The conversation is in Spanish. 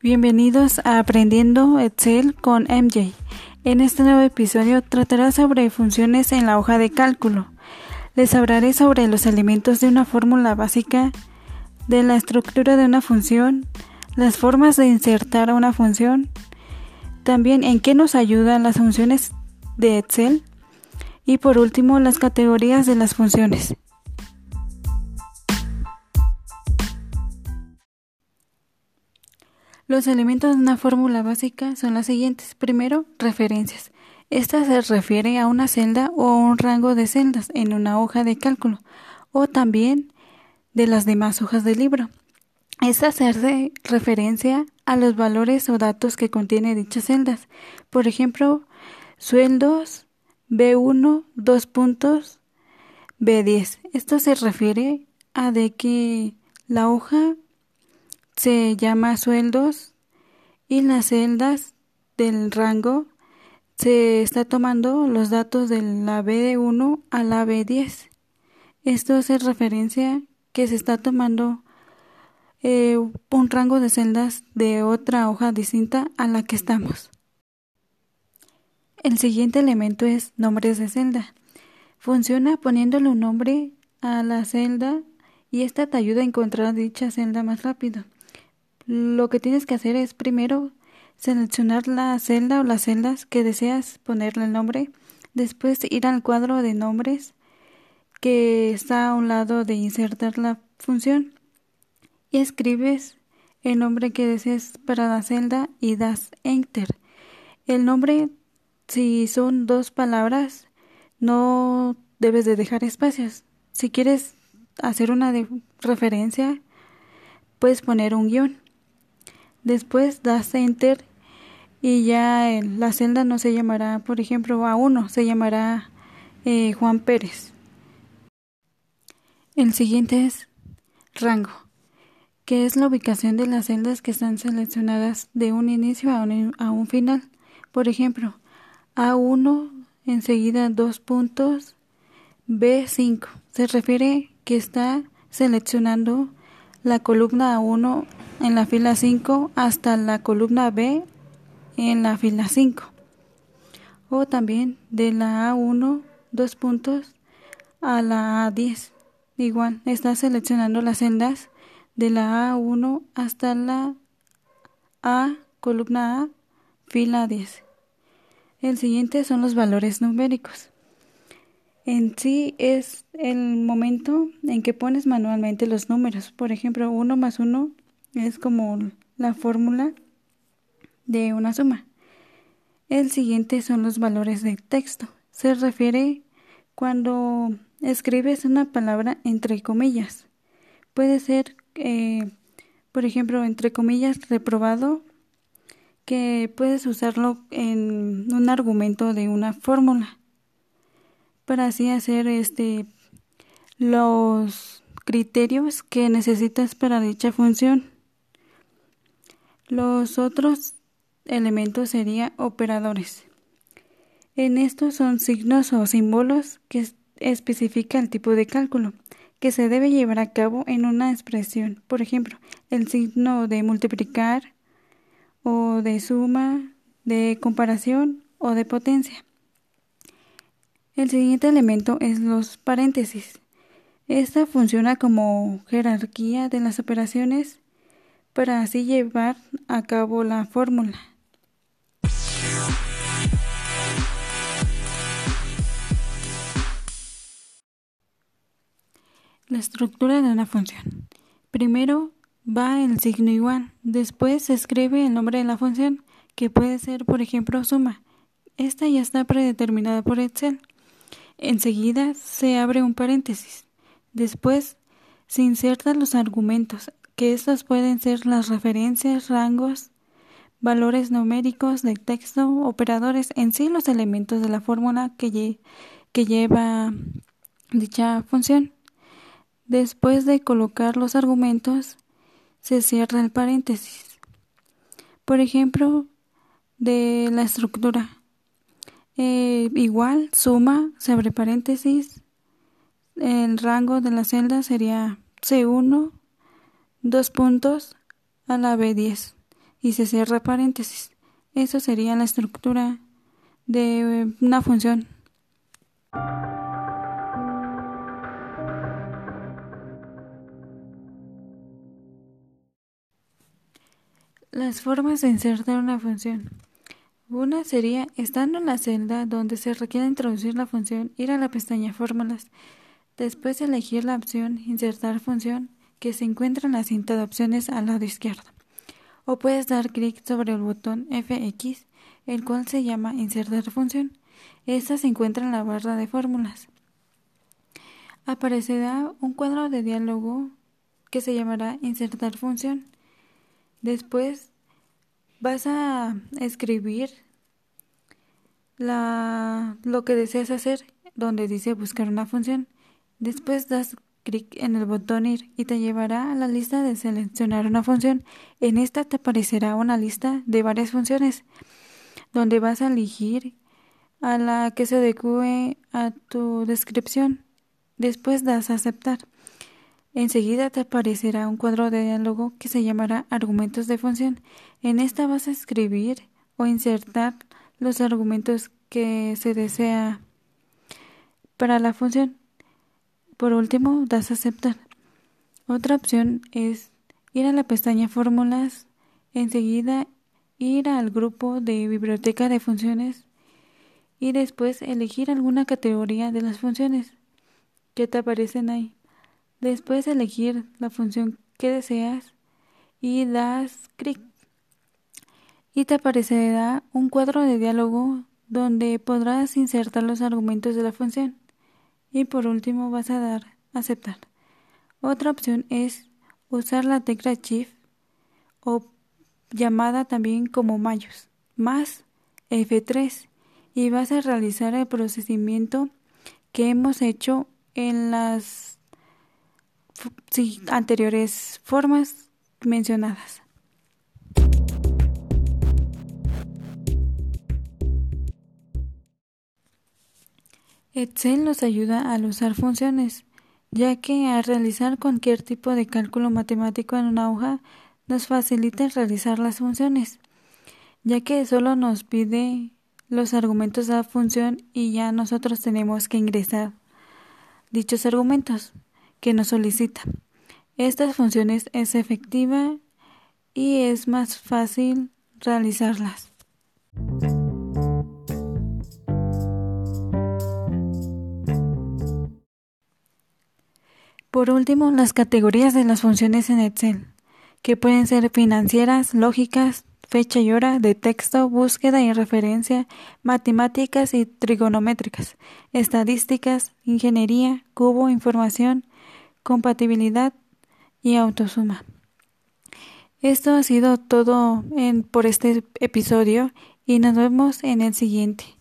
Bienvenidos a Aprendiendo Excel con MJ. En este nuevo episodio tratará sobre funciones en la hoja de cálculo. Les hablaré sobre los elementos de una fórmula básica, de la estructura de una función, las formas de insertar una función, también en qué nos ayudan las funciones de Excel y por último las categorías de las funciones. Los elementos de una fórmula básica son los siguientes. Primero, referencias. Esta se refiere a una celda o un rango de celdas en una hoja de cálculo o también de las demás hojas del libro. Esta hace referencia a los valores o datos que contiene dichas celdas. Por ejemplo, sueldos B1, dos puntos B10. Esto se refiere a de que la hoja se llama sueldos y las celdas del rango se está tomando los datos de la B1 a la B10. Esto hace referencia que se está tomando eh, un rango de celdas de otra hoja distinta a la que estamos. El siguiente elemento es nombres de celda. Funciona poniéndole un nombre a la celda y esta te ayuda a encontrar dicha celda más rápido. Lo que tienes que hacer es primero seleccionar la celda o las celdas que deseas ponerle el nombre, después ir al cuadro de nombres que está a un lado de insertar la función y escribes el nombre que deseas para la celda y das enter. El nombre, si son dos palabras, no debes de dejar espacios. Si quieres hacer una referencia, puedes poner un guion. Después das enter y ya la celda no se llamará, por ejemplo, A1, se llamará eh, Juan Pérez. El siguiente es rango, que es la ubicación de las celdas que están seleccionadas de un inicio a un, a un final. Por ejemplo, A1 enseguida dos puntos B5 se refiere que está seleccionando la columna A1 en la fila 5 hasta la columna B en la fila 5. O también de la A1 dos puntos a la A10. Igual, está seleccionando las celdas de la A1 hasta la A, columna A, fila 10. El siguiente son los valores numéricos. En sí es el momento en que pones manualmente los números. Por ejemplo, 1 más 1 es como la fórmula de una suma. El siguiente son los valores de texto. Se refiere cuando escribes una palabra entre comillas. Puede ser, eh, por ejemplo, entre comillas, reprobado, que puedes usarlo en un argumento de una fórmula para así hacer este los criterios que necesitas para dicha función. Los otros elementos serían operadores. En estos son signos o símbolos que especifican el tipo de cálculo que se debe llevar a cabo en una expresión. Por ejemplo, el signo de multiplicar o de suma, de comparación o de potencia. El siguiente elemento es los paréntesis. Esta funciona como jerarquía de las operaciones para así llevar a cabo la fórmula. La estructura de una función. Primero va el signo igual, después se escribe el nombre de la función, que puede ser, por ejemplo, suma. Esta ya está predeterminada por Excel. Enseguida se abre un paréntesis. Después se insertan los argumentos que estas pueden ser las referencias, rangos, valores numéricos del texto, operadores, en sí los elementos de la fórmula que lleva dicha función. Después de colocar los argumentos, se cierra el paréntesis. Por ejemplo, de la estructura. Eh, igual, suma, se abre paréntesis. El rango de la celda sería C1 dos puntos a la B10. y se cierra paréntesis. Eso sería la estructura de una función. Las formas de insertar una función. Una sería, estando en la celda donde se requiere introducir la función, ir a la pestaña Fórmulas. Después elegir la opción Insertar función, que se encuentra en la cinta de opciones al lado izquierdo. O puedes dar clic sobre el botón FX, el cual se llama Insertar función. Esta se encuentra en la barra de fórmulas. Aparecerá un cuadro de diálogo que se llamará Insertar función. Después vas a escribir la, lo que deseas hacer donde dice buscar una función. Después das clic en el botón ir y te llevará a la lista de seleccionar una función. En esta te aparecerá una lista de varias funciones donde vas a elegir a la que se adecue a tu descripción. Después das aceptar. Enseguida te aparecerá un cuadro de diálogo que se llamará argumentos de función. En esta vas a escribir o insertar los argumentos que se desea para la función. Por último, das a aceptar. Otra opción es ir a la pestaña Fórmulas, enseguida ir al grupo de biblioteca de funciones y después elegir alguna categoría de las funciones que te aparecen ahí. Después elegir la función que deseas y das clic. Y te aparecerá un cuadro de diálogo donde podrás insertar los argumentos de la función. Y por último vas a dar aceptar. Otra opción es usar la tecla Shift o llamada también como mayos más F3 y vas a realizar el procedimiento que hemos hecho en las sí, anteriores formas mencionadas. Excel nos ayuda al usar funciones, ya que al realizar cualquier tipo de cálculo matemático en una hoja nos facilita realizar las funciones, ya que solo nos pide los argumentos de la función y ya nosotros tenemos que ingresar dichos argumentos que nos solicita. Estas funciones es efectiva y es más fácil realizarlas. Por último, las categorías de las funciones en Excel, que pueden ser financieras, lógicas, fecha y hora, de texto, búsqueda y referencia, matemáticas y trigonométricas, estadísticas, ingeniería, cubo, información, compatibilidad y autosuma. Esto ha sido todo en, por este episodio y nos vemos en el siguiente.